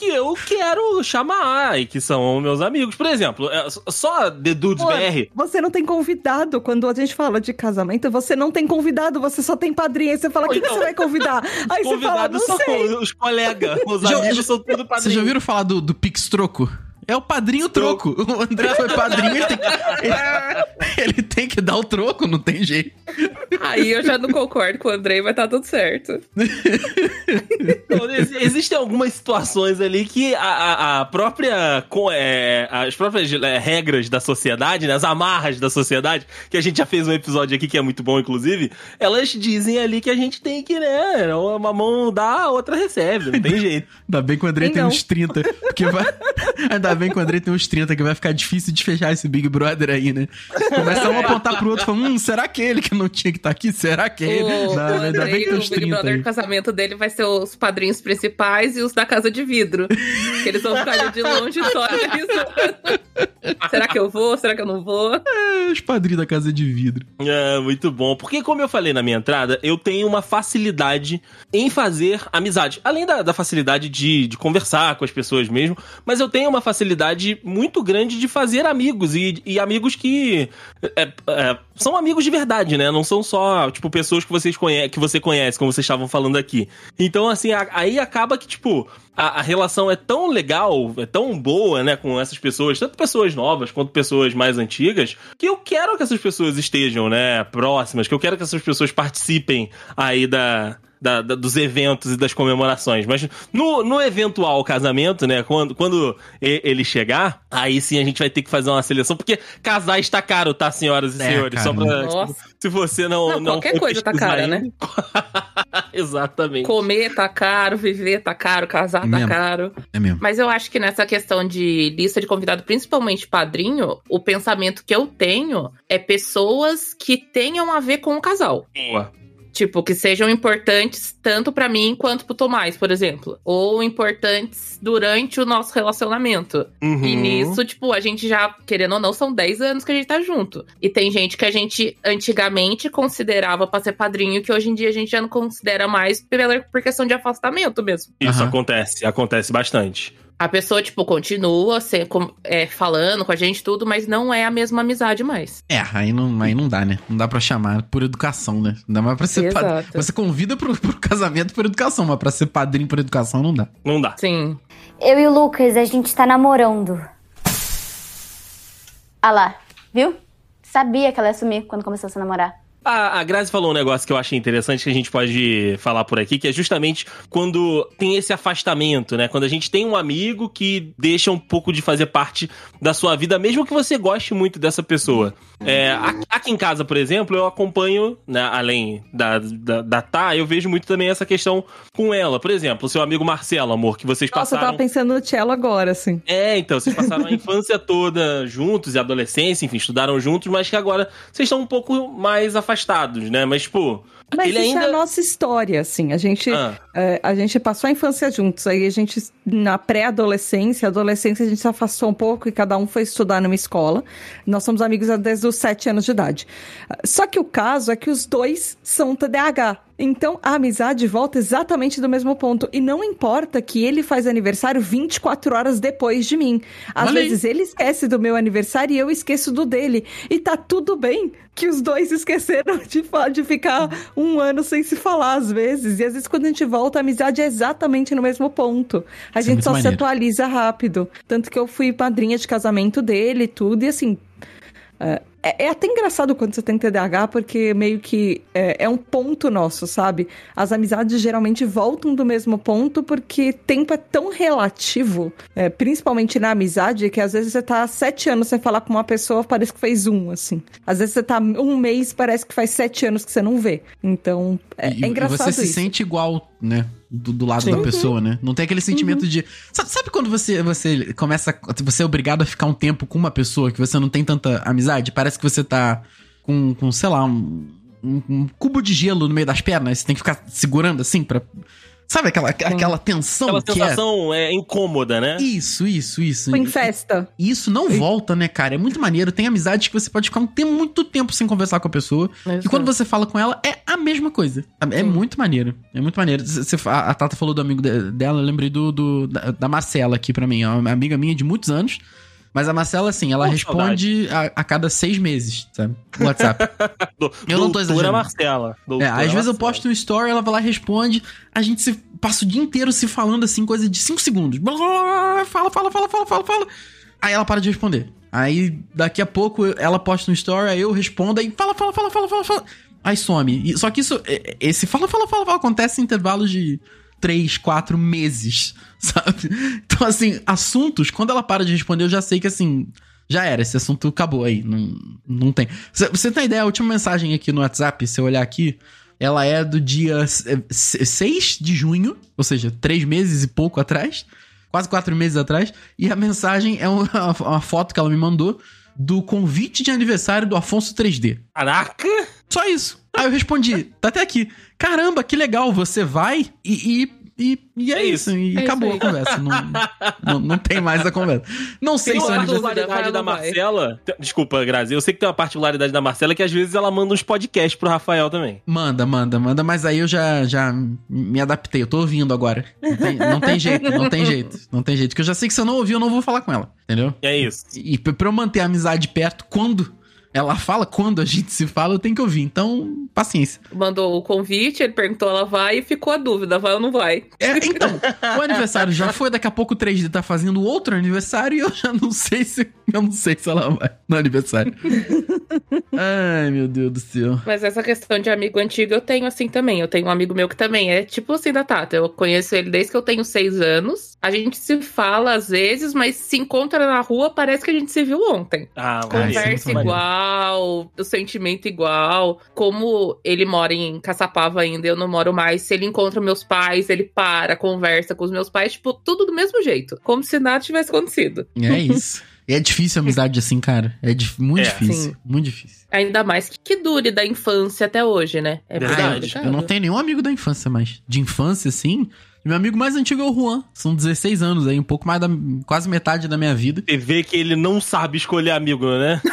que eu quero chamar e que são meus amigos. Por exemplo, é, só The Dudes Pô, BR. Você não tem convidado. Quando a gente fala de casamento, você não tem convidado, você só tem padrinho. Aí você fala: Pô, quem que então, você vai convidar? (laughs) Aí você fala: Convidados não são sei. os colegas, os (laughs) amigos já- são tudo Vocês padrinhos. já ouviram falar do, do Pix Troco? É o padrinho troco. O André foi padrinho, ele tem, que, ele, (laughs) ele tem que dar o troco, não tem jeito. Aí eu já não concordo com o Andrei, vai estar tudo certo. (laughs) Então, ex- existem algumas situações ali que a, a- a própria. co- é, as próprias é, regras da sociedade, né, as amarras da sociedade, que a gente já fez um episódio aqui que é muito bom, inclusive, elas dizem ali que a gente tem que, né? Uma mão dá, a outra recebe, não tem (laughs) jeito. Ainda bem que o André Tem uns 30. Porque vai... Ainda bem que o André tem uns 30, que vai ficar difícil de fechar esse Big Brother aí, né? Começa um a apontar pro outro e fala: hum, será que ele que não tinha que estar aqui? Será que ele? O, Não, o ainda bem que tem o uns Big 30 Brother, aí. o casamento dele vai ser os padrinhos principais e os da casa de vidro. que eles vão ficar ali de longe só analisando. Será que eu vou? Será que eu não vou? É, os padrinhos da casa de vidro. É, muito bom. Porque, como eu falei na minha entrada, eu tenho uma facilidade em fazer amizade. Além da, da facilidade de, de conversar com as pessoas mesmo, mas eu tenho uma facilidade muito grande de fazer amigos. E, e amigos que é, é, são amigos de verdade, né? Não são só, tipo, pessoas que, vocês conhe que você conhece, como vocês estavam falando aqui. Então, assim, a- aí acaba que, tipo, a, a relação é tão legal, é tão boa, né, com essas pessoas, tanto pessoas novas quanto pessoas mais antigas, que eu quero que essas pessoas estejam, né, próximas, que eu quero que essas pessoas participem aí da. Da- da- dos eventos e das comemorações. Mas no, no eventual casamento, né? Quando, quando ele chegar, aí sim a gente vai ter que fazer uma seleção, porque casar está caro, tá, senhoras e É, senhores? Só cara. pra. Nossa. tipo, se você não. Não, não qualquer coisa tá cara, né? (laughs) Exatamente. Comer tá caro, viver tá caro, casar tá Mesmo. caro. É mesmo. Mas eu acho que nessa questão de lista de convidado, principalmente padrinho, o pensamento que eu tenho é pessoas que tenham a ver com o casal. Boa. Tipo, que sejam importantes tanto pra mim quanto pro Tomás, por exemplo. Ou importantes durante o nosso relacionamento. Uhum. E nisso, tipo, a gente já, querendo ou não, são 10 anos que a gente tá junto. E tem gente que a gente antigamente considerava pra ser padrinho, que hoje em dia a gente já não considera mais pela, por questão de afastamento mesmo. Isso Aham. acontece, acontece bastante. A pessoa, tipo, continua se- com- é, falando com a gente tudo, mas não é a mesma amizade mais. É, aí não, aí não dá, né? Não dá pra chamar por educação, né? Não dá mais pra ser padrinho. Você convida pro, pro casamento por educação, mas pra ser padrinho por educação não dá. Não dá. Sim. Eu e o Lucas, a gente tá namorando. Ah lá, viu? Sabia que ela ia sumir quando começou a se namorar. A, a Grazi falou um negócio que eu achei interessante que a gente pode falar por aqui, que é justamente quando tem esse afastamento, né? Quando a gente tem um amigo que deixa um pouco de fazer parte da sua vida, mesmo que você goste muito dessa pessoa. É, Aqui em casa, por exemplo, eu acompanho, né, além da, da, da Tá, eu vejo muito também essa questão com ela. Por exemplo, o seu amigo Marcelo, amor, que vocês Nossa, eu passaram. tava pensando no cello agora, assim. É, então, vocês passaram a (laughs) infância toda juntos e a adolescência, enfim, estudaram juntos, mas que agora vocês estão um pouco mais afastados, né? Mas, tipo, Mas ele isso ainda. é a nossa história, assim. A gente, Ah. é, a gente passou a infância juntos. Aí a gente, na pré-adolescência, adolescência, a gente se afastou um pouco e cada um foi estudar numa escola. Nós somos amigos desde os sete anos de idade. Só que o caso é que os dois são TDAH. Então, a amizade volta exatamente do mesmo ponto. E não importa que ele faz aniversário 24 horas depois de mim. Às Olha aí. vezes ele esquece do meu aniversário e eu esqueço do dele. E tá tudo bem que os dois esqueceram (laughs) de, de ficar um ano sem se falar, às vezes. E às vezes, quando a gente volta, a amizade é exatamente no mesmo ponto. A Isso é gente muito só se maneiro. atualiza rápido. Tanto que eu fui madrinha de casamento dele e tudo. E assim. É, é até engraçado quando você tem TDAH, porque meio que é, é um ponto nosso, sabe? As amizades geralmente voltam do mesmo ponto, porque tempo é tão relativo, é, principalmente na amizade, que às vezes você tá há sete anos sem falar com uma pessoa, parece que fez um, assim. Às vezes você tá um mês, parece que faz sete anos que você não vê. Então, é, E- é engraçado E você se isso. sente igual, né? Do, do lado Sim. da pessoa, né? Não tem aquele sentimento de. Sabe, sabe quando você, você começa. Você é obrigado a ficar um tempo com uma pessoa que você não tem tanta amizade? Parece que você tá com, com sei lá, um, um- um cubo de gelo no meio das pernas. Você tem que ficar segurando assim pra. Sabe aquela, aquela tensão Aquela que sensação é... incômoda, né? é. Isso, isso, isso. Em festa. E isso não volta, né, cara? É muito maneiro. Tem amizades que você pode ficar um tempo, muito tempo sem conversar com a pessoa. E quando você fala com ela, é a mesma coisa. É muito maneiro. É muito maneiro. Você, a a Tata falou do amigo de- dela, eu lembrei do, do- da, da Marcela aqui pra mim. É uma amiga minha de muitos anos. Mas a Marcela, assim, ela Pô, responde a, a cada seis meses, sabe? No WhatsApp. Do, Eu não tô doutora exagerando. Marcela. É, Doutora às vezes eu posto um story, ela vai lá e responde. A gente se passa o dia inteiro se falando assim, coisa de 5 segundos. Blá, blá, blá, Fala, fala, fala, fala, fala, fala. Aí ela para de responder. Aí daqui a pouco ela posta um story, aí eu respondo, aí fala, fala, fala, fala, fala, fala. Aí some. E- Só que isso, é- esse fala, fala, fala, fala acontece em intervalos de 3, 4 meses, (laughs) sabe? Então, assim, assuntos, quando ela para de responder, eu já sei que assim. Já era, esse assunto acabou aí. Não, não tem. Você, você tem ideia? A última mensagem aqui no WhatsApp, se eu olhar aqui, ela é do dia eh, 6 de junho, ou seja, três meses e pouco atrás, quase quatro meses atrás, e a mensagem é uma, (laughs) uma foto que ela me mandou do convite de aniversário do Afonso 3D. Caraca! Só isso. Aí eu respondi, tá até aqui. Caramba, que legal, você vai e. e e, e é, É isso, isso. e É acabou isso a conversa. Não, não, não tem mais a conversa. Não sei Tem se é uma particularidade da. Marcela. Desculpa, Grazi. Eu sei que tem uma particularidade da Marcela que às vezes ela manda uns podcasts pro Rafael também. Manda, manda, manda, mas aí eu já, já me adaptei, eu tô ouvindo agora. Não tem, não tem jeito, não tem jeito, não tem jeito. Porque eu já sei que se eu não ouvir, eu não vou falar com ela, entendeu? E é isso. E p- pra eu manter a amizade perto, quando ela fala, quando a gente se fala, eu tenho que ouvir. Então, paciência. Mandou o convite, ele perguntou, ela vai e ficou a dúvida, vai ou não vai? É, então, o aniversário já foi, daqui a pouco o 3D tá fazendo outro aniversário e eu já não sei se. Eu não sei se ela vai no aniversário. (laughs) Ai, meu Deus do céu. Mas essa questão de amigo antigo eu tenho assim também. Eu tenho um amigo meu que também é tipo assim da Tata. Eu conheço ele desde que eu tenho seis anos. A gente se fala às vezes, mas se encontra na rua, parece que a gente se viu ontem. Ah, Ah, é. Conversa maneiro. igual, o sentimento igual. Como ele mora em Caçapava ainda, eu não moro mais. Se ele encontra meus pais, ele para, conversa com os meus pais, tipo, tudo do mesmo jeito. Como se nada tivesse acontecido. É isso. E é difícil a amizade assim, cara. É dif- muito É. difícil. Sim. Muito difícil. Ainda mais que, que dure da infância até hoje, né? É Verdade. Ah, eu- complicado. eu não tenho nenhum amigo da infância mais. De infância, assim. Meu amigo mais antigo é o Juan. São 16 anos aí, um pouco mais da. quase metade da minha vida. Você vê que ele não sabe escolher amigo, né? (laughs)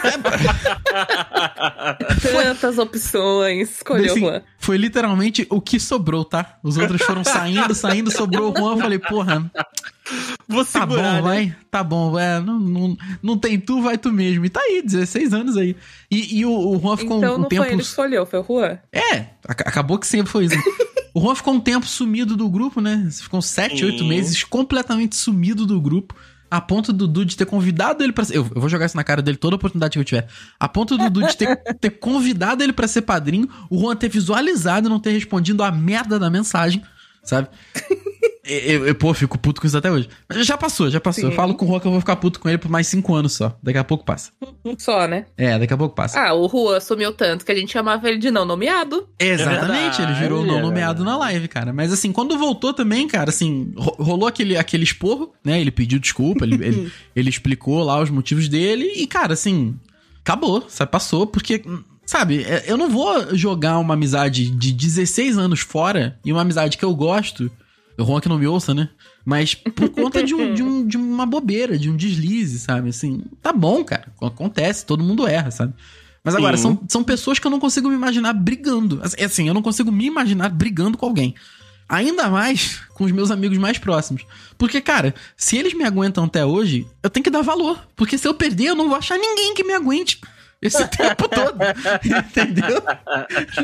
Tantas opções, escolheu Assim, Juan. Foi literalmente o que sobrou, tá? Os outros foram saindo, saindo, sobrou o Juan. Eu falei, porra, Vou tá segurar, bom, né? vai. Tá bom, é, não, não, não tem tu, vai tu mesmo. E tá aí, 16 anos aí. E, e o, o Juan ficou Então um, não tempo. foi ele que escolheu, foi o Juan. É, ac- acabou que sempre foi isso. (laughs) o Juan ficou um tempo sumido do grupo, né? Ficou sete, Sim. oito meses completamente sumido do grupo. A ponto do Dudu de ter convidado ele pra ser. Eu, eu vou jogar isso na cara dele toda oportunidade que eu tiver. A ponto do Dudu de ter, (laughs) ter convidado ele pra ser padrinho, o Juan ter visualizado e não ter respondido a merda da mensagem, sabe? Eu, (laughs) eu, pô, fico puto com isso até hoje. Mas já passou, já passou. Sim. Eu falo com o Juan que eu vou ficar puto com ele por mais cinco anos só. Daqui a pouco passa. Só, né? É, daqui a pouco passa. Ah, o Juan sumiu tanto que a gente chamava ele de não nomeado. Exatamente, É ele virou não nomeado na live, cara. Mas assim, quando voltou também, cara, assim, ro- rolou aquele, aquele esporro, né? Ele pediu desculpa, ele, ele, (laughs) ele explicou lá os motivos dele e, cara, assim, acabou, sabe? Passou, porque, sabe, é- eu não vou jogar uma amizade de 16 anos fora e uma amizade que eu gosto. O Juan que não me ouça, né? Mas por conta de, um, (laughs) de, um- de uma bobeira, de um deslize, sabe? Assim, tá bom, cara. Acontece, todo mundo erra, sabe? Mas agora, Sim. são, são pessoas que eu não consigo me imaginar brigando. Assim, Assim, eu não consigo me imaginar brigando com alguém. Ainda mais com os meus amigos mais próximos. Porque, cara, se eles me aguentam até hoje, eu tenho que dar valor. Porque se eu perder, eu não vou achar ninguém que me aguente esse tempo todo. (laughs) Entendeu?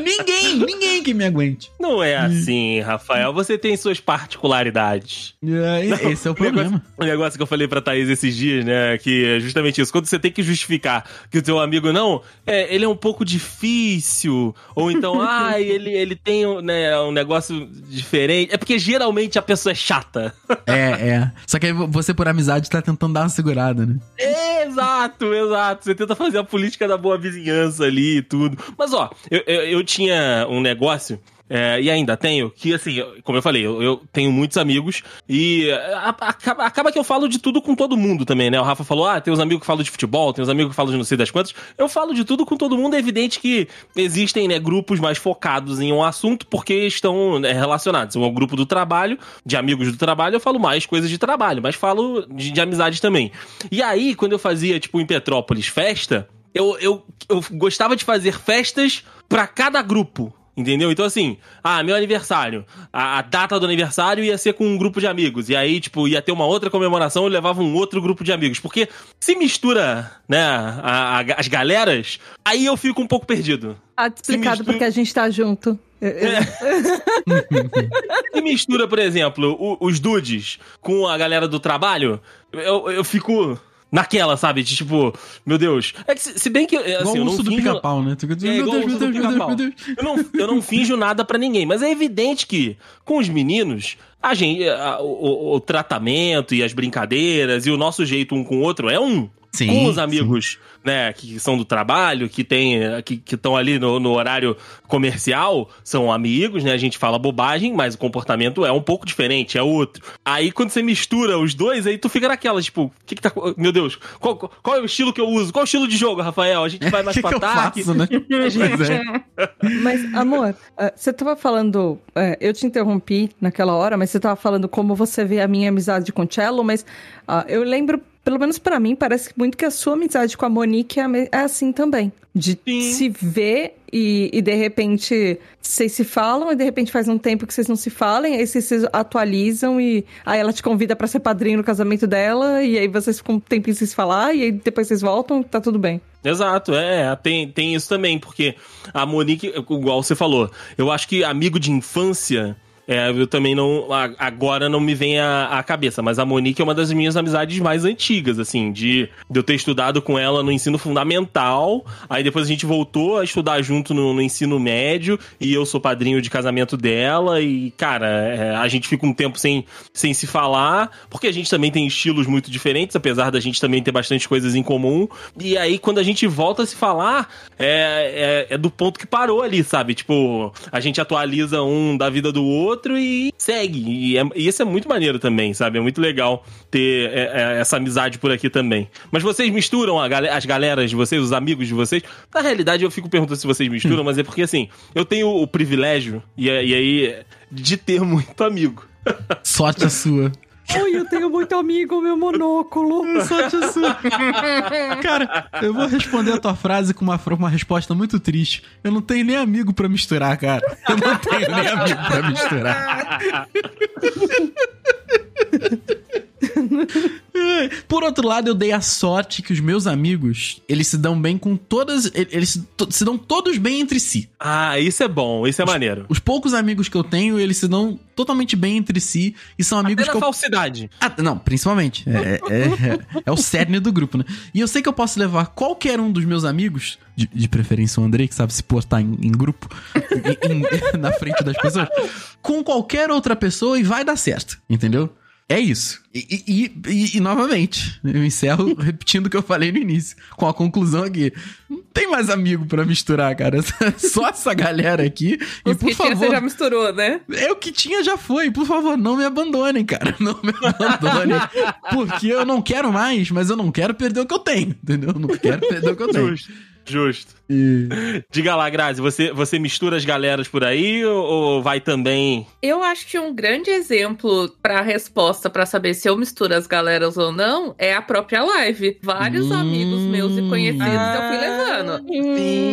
ninguém, ninguém que me aguente. Não é assim, Rafael. Você tem suas particularidades. É, esse é o problema. O negócio que eu falei pra Thaís esses dias, né? Que é justamente isso. Quando você tem que justificar que o teu amigo não, é, ele é um pouco difícil. Ou então, (laughs) ah, ele, ele tem um, né, um negócio diferente. É porque geralmente a pessoa é chata. (laughs) É, é. Só que aí você, por amizade, tá tentando dar uma segurada, né? exato, exato. Você tenta fazer a política da boa vizinhança ali e tudo. Mas, ó, eu, eu, eu tinha um negócio. é, e ainda tenho, que assim, como eu falei, eu, eu tenho muitos amigos e é, a- acaba, acaba que eu falo de tudo com todo mundo também, né? O Rafa falou, ah, tem uns amigos que falam de futebol, tem uns amigos que falam de não sei das quantas. Eu falo de tudo com todo mundo, é evidente que existem, né, grupos mais focados em um assunto porque estão né, relacionados. O grupo do trabalho, de amigos do trabalho, eu falo mais coisas de trabalho, mas falo de, de amizades também. E aí, quando eu fazia, tipo, em Petrópolis, festa, eu, eu, eu gostava de fazer festas pra cada grupo. Entendeu? Então, assim, ah, meu aniversário. A, a data do aniversário ia ser com um grupo de amigos. E aí, tipo, ia ter uma outra comemoração, eu levava um outro grupo de amigos. Porque se mistura, né, a- a- as galeras, aí eu fico um pouco perdido. Tá explicado mistura- porque a gente tá junto. É. (laughs) Se mistura, por exemplo, o- os dudes com a galera do trabalho, eu, eu fico naquela, sabe? De tipo, meu Deus. É que se, bem que. Assim, Igual eu não do finjo- pica-pau, né? Tu- É, meu Deus, meu Deus, meu Deus, meu Deus. Eu não, eu não finjo nada pra ninguém, mas é evidente que com os meninos, a gente, a- o, o- o tratamento e as brincadeiras e o nosso jeito um com o outro é um. Sim, com os sim. amigos, né, que são do trabalho, que tem, que estão ali no, no horário comercial, são amigos, né? A gente fala bobagem, mas o comportamento é um pouco diferente, é outro. Aí quando você mistura os dois, aí tu fica naquela, tipo, o que que tá. Meu Deus, qual, qual é o estilo que eu uso? Qual é o estilo de jogo, Rafael? A gente vai (laughs) mais que, pra que eu ataque? faço, né? (laughs) É. Mas, amor, eh, você tava falando. eh, eu te interrompi naquela hora, mas você tava falando como você vê a minha amizade com o Cello, mas ah, eu lembro, pelo menos pra mim, parece muito que a sua amizade com a Monique é, é assim também. De Sim. se ver e, e de repente vocês se falam, e de repente faz um tempo que vocês não se falem, aí vocês se atualizam e aí ela te convida pra ser padrinho no casamento dela, e aí vocês ficam um tempinho sem se falar, e aí depois vocês voltam, tá tudo bem. Exato, é, tem, tem isso também, porque a Monique, igual você falou, eu acho que amigo de infância, é, eu também não, agora não me vem à, à cabeça, mas a Monique é uma das minhas amizades mais antigas, assim, de, de eu ter estudado com ela no ensino fundamental, aí depois a gente voltou a estudar junto no, no ensino médio, e eu sou padrinho de casamento dela, e, cara, é, a gente fica um tempo sem, sem se falar, porque a gente também tem estilos muito diferentes, apesar da gente também ter bastante coisas em comum, e aí quando a gente volta a se falar, é, é, é do ponto que parou ali, sabe? Tipo, a gente atualiza um da vida do outro e segue. E, é- e isso é muito maneiro também, sabe? É muito legal ter é, é, essa amizade por aqui também. Mas vocês misturam as galeras de vocês, os amigos de vocês? Na realidade, eu fico perguntando se vocês misturam, mas é porque assim, eu tenho o privilégio, e, e aí, de ter muito amigo. Sorte a sua. Oi, eu tenho muito amigo, meu monóculo. Cara, eu vou responder a tua frase com uma, uma resposta muito triste. Eu não tenho nem amigo pra misturar, cara. Eu não tenho nem amigo pra misturar. (laughs) Por outro lado, eu dei a sorte que os meus amigos, eles se dão bem com todas. Eles se, dão todos bem entre si. Ah, isso é bom, isso é maneiro. Os poucos amigos que eu tenho, eles se dão totalmente bem entre si e são amigos Até que na eu falsidade. Ah, não, principalmente. É, é- é- é o cerne do grupo, né? E eu sei que eu posso levar qualquer um dos meus amigos, de, de preferência o Andrei, que sabe se portar em, em grupo, (laughs) em- em- na frente das pessoas, com qualquer outra pessoa e vai dar certo, entendeu? É isso. E, e- e- e, novamente, eu encerro (laughs) repetindo o que eu falei no início, com a conclusão aqui. Não tem mais amigo pra misturar, cara. (laughs) Só essa galera aqui. E Os por que tinha, favor, você já misturou, né? é o que tinha já foi. Por favor, não me abandonem, cara. (laughs) Não me abandonem. Porque eu não quero mais, mas eu não quero perder o que eu tenho, entendeu? Eu não quero perder o que eu tenho. Justo. Justo. E- Diga lá, Grazi, você, você mistura as galeras por aí ou, ou vai também. Eu acho que um grande exemplo pra resposta pra saber se eu misturo as galeras ou não é a própria live. Vários Hum. amigos meus e conhecidos eu fui levando.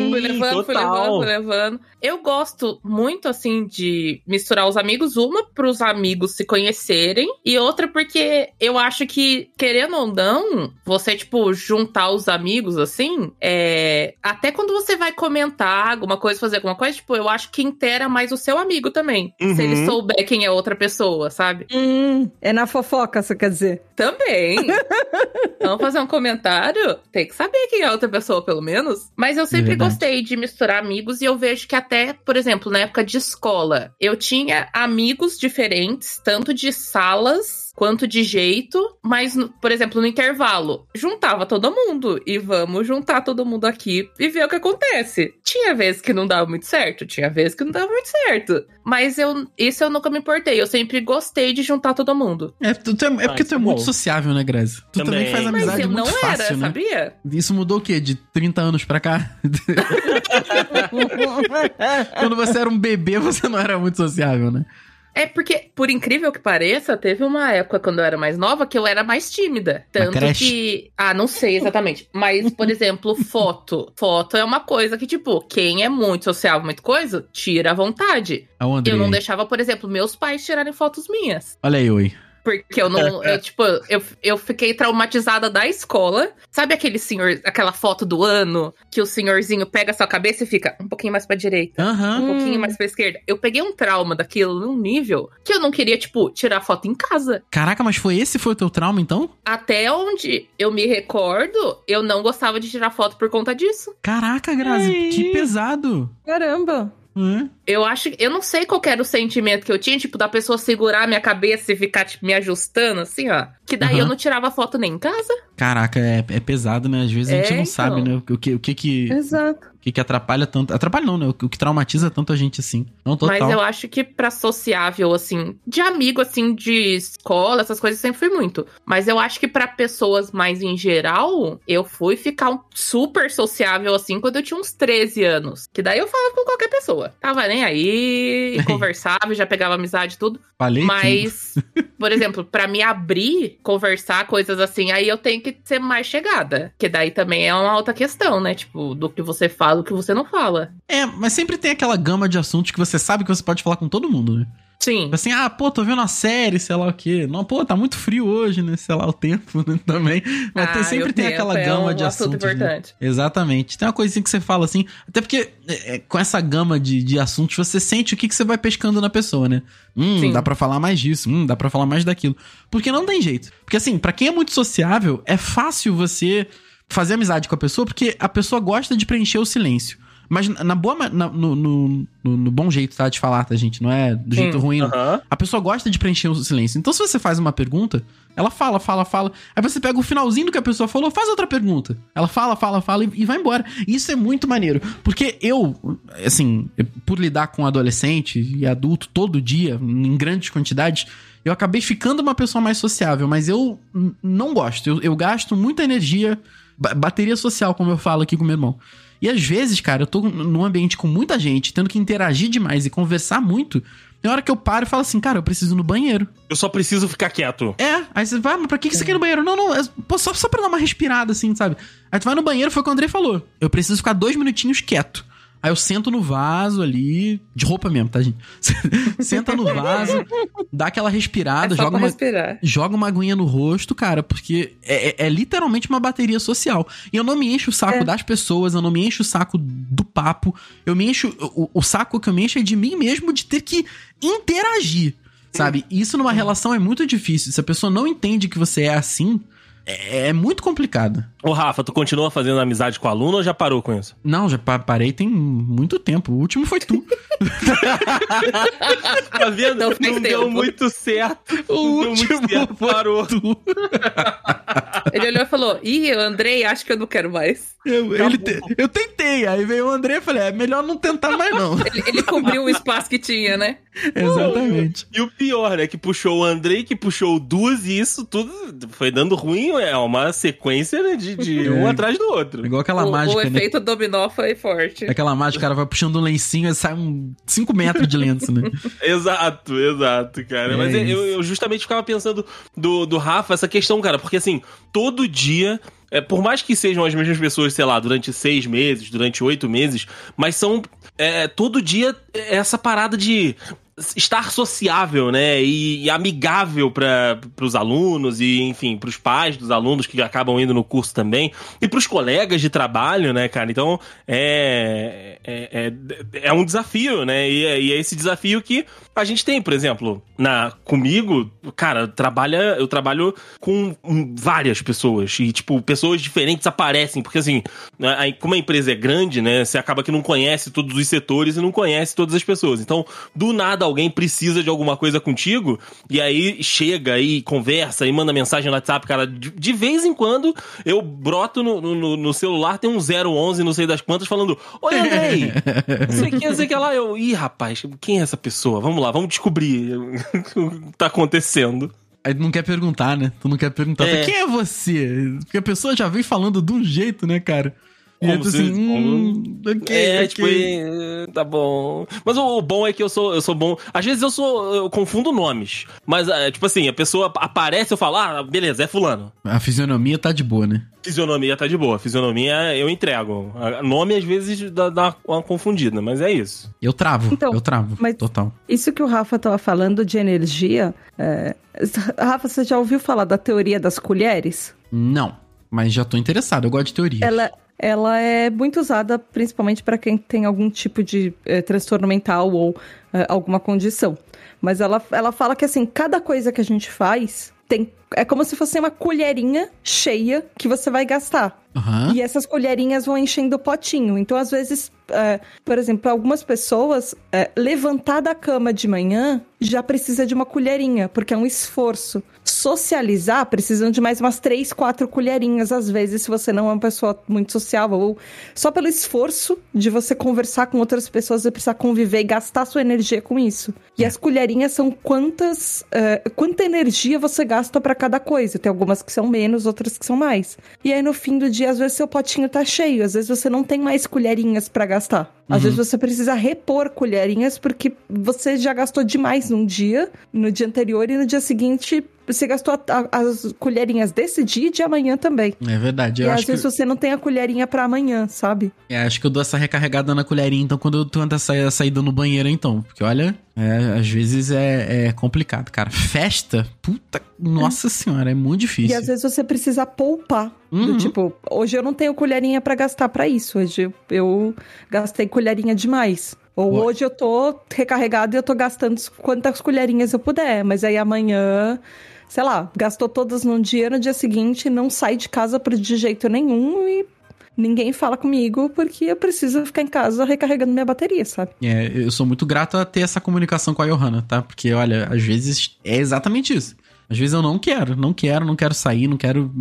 Fui levando, fui total. levando, fui levando. Eu gosto muito, assim, de misturar os amigos. Uma, pros amigos se conhecerem. E outra, porque eu acho que, querendo ou não, você, tipo, juntar os amigos, assim, é... Até quando você vai comentar alguma coisa, fazer alguma coisa, tipo, eu acho que inteira mais o seu amigo também. Uhum. Se ele souber quem é outra pessoa, sabe? Hum, é na fofoca, você quer dizer? Também. (laughs) Vamos fazer um comentário? Tem que saber quem é outra pessoa, pelo menos. Mas eu sempre Verdade. gostei de misturar amigos e eu vejo que até, por exemplo, na época de escola, eu tinha amigos diferentes, tanto de salas quanto de jeito, mas, por exemplo, no intervalo, juntava todo mundo e vamos juntar todo mundo aqui e ver o que acontece. Tinha vezes que não dava muito certo, tinha vezes que não dava muito certo, mas eu isso eu nunca me importei, eu sempre gostei de juntar todo mundo. É, tu, tu é, é porque isso tu é é muito sociável, né, Grazi? Tu também, Também. faz Mas Mas amizade eu muito não fácil, era, né? sabia? Isso mudou o quê? De 30 anos pra cá? (laughs) Quando você era um bebê, você não era muito sociável, né? É porque, por incrível que pareça, teve uma época quando eu era mais nova que eu era mais tímida. Tanto que. Ah, não sei exatamente. Mas, por (laughs) exemplo, foto. Foto é uma coisa que, tipo, quem é muito sociável, muito coisa, tira à vontade. Eu não deixava, por exemplo, meus pais tirarem fotos minhas. Olha aí, oi. Porque eu não. Eu, (laughs) tipo, eu, eu fiquei traumatizada da escola. Sabe aquele senhor, aquela foto do ano que o senhorzinho pega a sua cabeça e fica um pouquinho mais pra direita? Aham. um pouquinho mais pra esquerda. Eu peguei um trauma daquilo num nível que eu não queria, tipo, tirar foto em casa. Caraca, mas foi esse foi o teu trauma, então? Até onde eu me recordo, eu não gostava de tirar foto por conta disso. Caraca, Grazi, Ei. que pesado. Caramba. Hã? Eu acho, eu não sei qual era o sentimento que eu tinha, tipo, da pessoa segurar a minha cabeça e ficar, tipo, me ajustando, assim, ó. Que daí Aham. eu não tirava foto nem em casa. Caraca, é, é pesado, né? Às vezes a É, gente não então. sabe, né? O que, o que que... Exato. Que, que atrapalha tanto. Atrapalha não, né? O que, traumatiza tanto a gente assim. Não total. Mas eu acho que pra sociável, assim, de amigo, assim, de escola, essas coisas, eu sempre fui muito. Mas eu acho que pra pessoas mais em geral, eu fui ficar um super sociável, assim, quando eu tinha uns 13 anos. Que daí eu falava com qualquer pessoa. Tava nem aí, e (laughs) conversava, já pegava amizade e tudo. Falei tudo. Mas, por exemplo, pra me abrir, conversar, coisas assim, aí eu tenho que ser mais chegada. Que daí também é uma outra questão, né? Tipo, do que você fala, do que você não fala. É, mas sempre tem aquela gama de assuntos que você sabe que você pode falar com todo mundo, né? Sim. Assim, ah, pô, tô vendo uma série, sei lá o quê. Não, pô, tá muito frio hoje, né? Sei lá o tempo né? (laughs) também. Mas tem- Ah, sempre e o tem aquela é gama um de assunto assuntos. né? importante. Exatamente. Tem uma coisinha que você fala assim. Até porque é, é, com essa gama de, de assuntos, você sente o que, que você vai pescando na pessoa, né? Hum, Sim. dá pra falar mais disso. Hum, dá pra falar mais daquilo. Porque não tem jeito. Porque assim, pra quem é muito sociável, é fácil você fazer amizade com a pessoa, porque a pessoa gosta de preencher o silêncio. Mas na boa, na- no, no, no- no bom jeito, tá? De falar, tá, gente? Não é do jeito ruim, não. Aham. A pessoa gosta de preencher o silêncio. Então, se você faz uma pergunta, ela fala, fala, fala. Aí você pega o finalzinho do que a pessoa falou, faz outra pergunta. Ela fala, fala, fala e, e vai embora. Isso é muito maneiro. Porque eu, assim, por lidar com adolescente e adulto todo dia, em grandes quantidades, eu acabei ficando uma pessoa mais sociável. Mas eu não gosto. Eu, eu gasto muita energia, bateria social, como eu falo aqui com meu irmão. E às vezes, cara, eu tô num ambiente com muita gente, tendo que interagir demais e conversar muito. Tem hora que eu paro e falo assim, cara, eu preciso ir no banheiro. Eu só preciso ficar quieto. É, aí você vai, mas pra que que você quer ir no banheiro? Não, não, é pô, só, só pra dar uma respirada assim, sabe? Aí tu vai no banheiro, foi o que o André falou. Eu preciso ficar dois minutinhos quieto. Aí eu sento no vaso ali, de roupa mesmo, tá, gente? (laughs) Senta no vaso, dá aquela respirada, é joga uma, respirar. joga uma aguinha no rosto, cara, porque é, é- é literalmente uma bateria social. E eu não me encho o saco É. das pessoas, eu não me encho o saco do papo, eu me encho. O, o saco que eu me encho é de mim mesmo de ter que interagir, sabe? E Isso numa relação é muito difícil. Se a pessoa não entende que você é assim, é, é muito complicado. Ô, Rafa, tu continua fazendo amizade com aluno ou já parou com isso? Não, já pa- parei tem muito tempo. O último foi tu. (laughs) Tá vendo? Não Não, faz deu muito certo. O Não deu último muito certo, foi parou. tu. (laughs) Ele olhou e falou: Ih, Andrei, acho que eu não quero mais. Eu, ele te- eu tentei, aí veio o André e falei, é melhor não tentar mais não. (laughs) Ele, ele cobriu o espaço que tinha, né? Exatamente. E o pior, né? Que puxou o Andrei, que puxou o Duas, e isso tudo foi dando ruim. É uma sequência né, de, de um É. atrás do outro. Igual aquela o, o mágica, né? efeito dominó foi forte. Aquela mágica, o cara vai puxando um lencinho e sai um 5 metros de lenço, né? (laughs) Exato, exato, cara. É Mas eu, eu justamente ficava pensando do, do Rafa essa questão, cara, porque assim, todo dia. É, por mais que sejam as mesmas pessoas, sei lá, durante seis meses, durante oito meses, mas são. é, todo dia é essa parada de estar sociável, né? E, e amigável para os alunos e, enfim, para os pais dos alunos que acabam indo no curso também e para os colegas de trabalho, né, cara? Então é, é, é, é um desafio, né? E é, e é esse desafio que a gente tem, por exemplo, na comigo, cara, trabalha, eu trabalho com várias pessoas e tipo pessoas diferentes aparecem porque assim, né, como a empresa é grande, né? Você acaba que não conhece todos os setores e não conhece todas as pessoas. Então, do nada alguém precisa de alguma coisa contigo e aí chega e conversa e manda mensagem no WhatsApp, cara. De, de vez em quando eu broto no, no, no celular, tem um 011, não sei das quantas, falando: Oi, Andrei! O que, sei que lá. Eu, ih, rapaz, quem é essa pessoa? Vamos lá, vamos descobrir (laughs) o que tá acontecendo. Aí tu não quer perguntar, né? Tu não quer perguntar, É. quem é você? Porque a pessoa já vem falando de um jeito, né, cara? E aí Como tu se- assim, hum, ok, é, ok. tipo, eh, tá bom. Mas o, o bom é que eu sou, eu sou bom. Às vezes eu sou. Eu confundo nomes. Mas, eh, tipo assim, a pessoa aparece, eu falo, ah, beleza, é fulano. A fisionomia tá de boa, né? Fisionomia tá de boa. Fisionomia eu entrego. A- Nome às vezes dá, dá uma confundida, mas é isso. Eu travo, Então, eu travo, mas- total. Isso que o Rafa tava falando de energia. é, Rafa, você já ouviu falar da teoria das colheres? Não, mas já tô interessado, eu gosto de teoria. Ela, ela é muito usada principalmente para quem tem algum tipo de eh, transtorno mental ou eh, alguma condição. Mas ela, ela fala que assim, cada coisa que a gente faz tem. É como se fosse uma colherinha cheia que você vai gastar. Aham. E essas colherinhas vão enchendo o potinho. Então, às vezes, é, por exemplo, para algumas pessoas, é, levantar da cama de manhã já precisa de uma colherinha, porque é um esforço. Socializar precisam de mais umas três, quatro colherinhas, às vezes, se você não é uma pessoa muito sociável. Ou só pelo esforço de você conversar com outras pessoas, você precisar conviver e gastar sua energia com isso. E as colherinhas são quantas. é, quanta energia você gasta para cada coisa. Tem algumas que são menos, outras que são mais. E aí, no fim do dia, às vezes seu potinho tá cheio, às vezes você não tem mais colherinhas para gastar. Às vezes você precisa repor colherinhas porque você já gastou demais num dia, no dia anterior, e no dia seguinte você gastou a- a- as colherinhas desse dia e de amanhã também. É verdade, e às acho que, vezes você não tem a colherinha para amanhã, sabe? é, acho que eu dou essa recarregada na colherinha, então, quando eu tento essa saída no banheiro, então. Porque, olha, é, às vezes é, é complicado, cara. Festa, puta, nossa senhora, é muito E difícil. às vezes você precisa poupar. Uhum. Do tipo, hoje eu não tenho colherinha pra gastar pra isso. Hoje eu, eu gastei colherinha demais. Ou Ué. hoje eu tô recarregado e eu tô gastando quantas colherinhas eu puder. Mas aí amanhã, sei lá, gastou todas num dia, no dia seguinte não sai de casa de jeito nenhum e ninguém fala comigo porque eu preciso ficar em casa recarregando minha bateria, sabe? É, eu sou muito grato a ter essa comunicação com a Johanna, tá? Porque, olha, às vezes é exatamente isso. Às vezes eu não quero, não quero, não quero sair, não quero.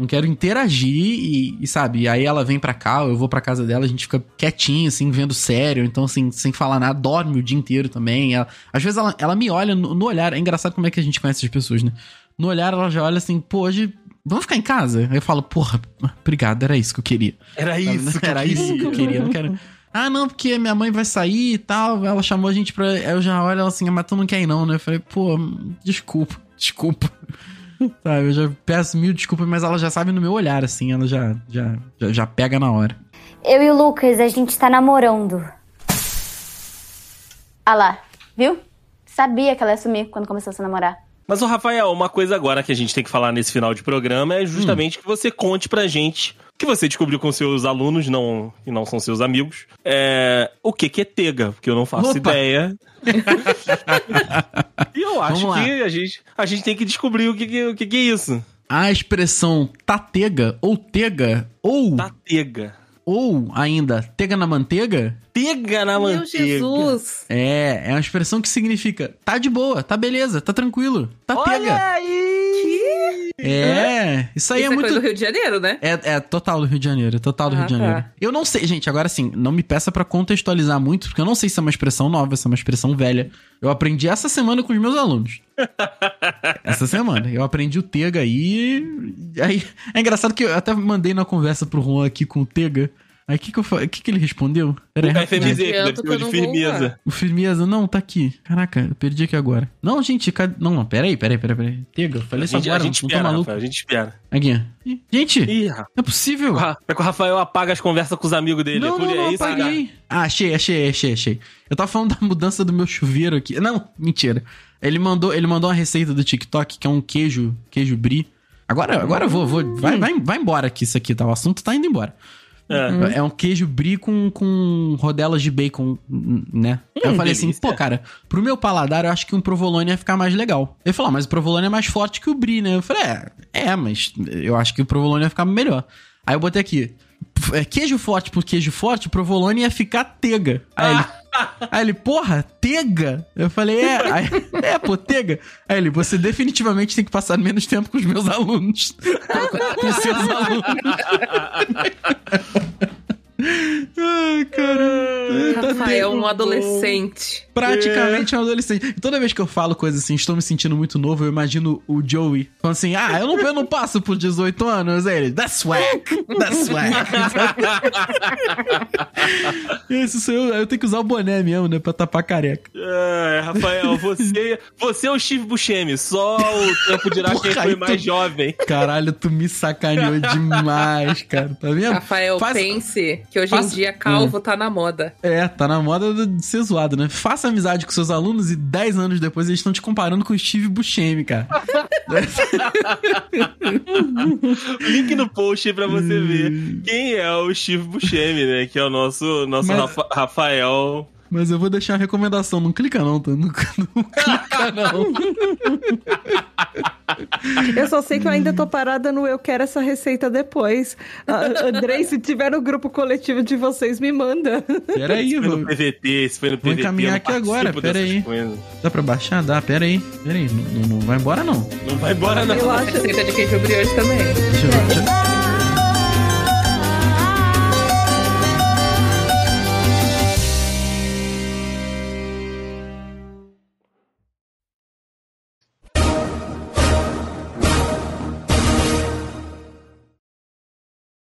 Não quero interagir e, e, sabe, aí ela vem pra cá, eu vou pra casa dela, a gente fica quietinho, assim, vendo sério, então, assim, sem falar nada, dorme o dia inteiro também. Ela- às vezes ela, ela me olha no, no olhar, é engraçado como é que a gente conhece as pessoas, né? No olhar ela já olha assim, pô, hoje vamos ficar em casa? Aí eu falo, porra, obrigado, era isso que eu queria. Era isso. né? que Era isso que eu queria. Não quero. Ah, não, porque minha mãe vai sair e tal. Ela chamou a gente pra. Aí eu já olho ela assim, "Ah, mas tu não quer ir, não, né? Eu falei, pô, desculpa, desculpa. (laughs) Sabe, eu já peço mil desculpas, mas ela já sabe no meu olhar, assim, ela já, já, já, já pega na hora. Eu e o Lucas, a gente tá namorando. Ah lá, viu? Sabia que ela ia sumir quando começou a se namorar. Mas, o Rafael, uma coisa agora que a gente tem que falar nesse final de programa é justamente Hum. que você conte pra gente que você descobriu com seus alunos, não, que não são seus amigos. É, o que, que é tega? Porque eu não faço Opa. ideia. (laughs) e eu acho que a gente, a gente tem que descobrir o que, que, o que, que é isso. A expressão tatega ou tega ou, Tá tega. ou ainda tega na manteiga Tega na Meu manteiga. Jesus. é, é uma expressão que significa tá de boa, tá beleza, tá tranquilo, tá Olha tega. aí! É, isso aí Isso é é muito do Rio de Janeiro, né? É, é total do Rio de Janeiro, é total do Ah, Rio de Janeiro. tá. Eu não sei, gente, agora sim, não me peça pra contextualizar muito, porque eu não sei se é uma expressão nova, se é uma expressão velha. Eu aprendi essa semana com os meus alunos. (laughs) essa semana. Eu aprendi o Tega aí. aí é engraçado que eu até mandei na conversa pro Juan aqui com o Tega. Aí o que, que, que, que ele respondeu? Pera aí, O. FMZ, que deve ser que de firmeza. O Firmeza, não, tá aqui. Caraca, eu perdi aqui agora. Não, gente, cadê? Não, não, peraí, peraí, peraí, peraí. Tega, eu falei A isso gente, a agora, gente não espera, maluco. Rafael, a gente espera. Aqui. Ih, Gente, Ih, não é possível. É que o Rafael apaga as conversas com os amigos dele. Não, é por não, não, sabe? apaguei. Ah, achei, achei, achei, achei. Eu tava falando da mudança do meu chuveiro aqui. Não, mentira. Ele mandou, ele mandou uma receita do TikTok que é um queijo, queijo brie. Agora, agora eu vou, vou vai, vai, vai embora aqui isso aqui, tá? O assunto tá indo embora. É. É um queijo brie com, com rodelas de bacon, né? Aí eu falei assim, delícia. pô, cara, pro meu paladar eu acho que um provolone ia ficar mais legal. Ele falou, ah, mas o provolone é mais forte que o brie, né? Eu falei, é, é, mas eu acho que o provolone ia ficar melhor. Aí eu botei aqui, queijo forte por queijo forte, o provolone ia ficar tega. Aí ele, aí ele, porra, tega? Eu falei, é, aí, é, pô, tega. Aí ele, você definitivamente tem que passar menos tempo com os meus alunos. com os seus alunos. (laughs) tendo- um adolescente. Praticamente um adolescente. E toda vez que eu falo coisa assim, estou me sentindo muito novo, eu imagino o Joey falando assim: Ah, eu não, eu não passo por 18 anos. Aí ele, that's swag, that's. Esse (laughs) sou eu, eu tenho que usar o boné mesmo, né, pra tapar careca. É, Rafael, você, você é o Steve Buscemi, só o tempo dirá quem foi aí mais tu- jovem. Caralho, tu me sacaneou demais, cara. Tá vendo? Rafael, Faz- pense que hoje faça- em dia calvo tá na moda. É, tá na moda de ser zoado, né? Faça amizade com seus alunos e 10 anos depois eles estão te comparando com o Steve Buscemi, cara. (laughs) Link no post aí pra você ver quem é o Steve Buscemi, né? Que é o nosso, nosso Mas- Rafa- Rafael. Mas eu vou deixar uma recomendação, não clica não, tá? Não, (laughs) não clica não. Eu só sei que eu ainda tô parada no eu quero essa receita depois. Ah, Andrei, se tiver no grupo coletivo de vocês, me manda. Pera aí, Foi no vou... PVT, esse foi no Vou PVT. encaminhar eu não aqui agora, participo pera dessas aí. coisas. Dá pra baixar? Dá, pera aí. Pera aí, não, não- vai embora não. Não vai embora, não. Eu acho. Receita de queijo brioche também. Deixa eu ver. deixa eu-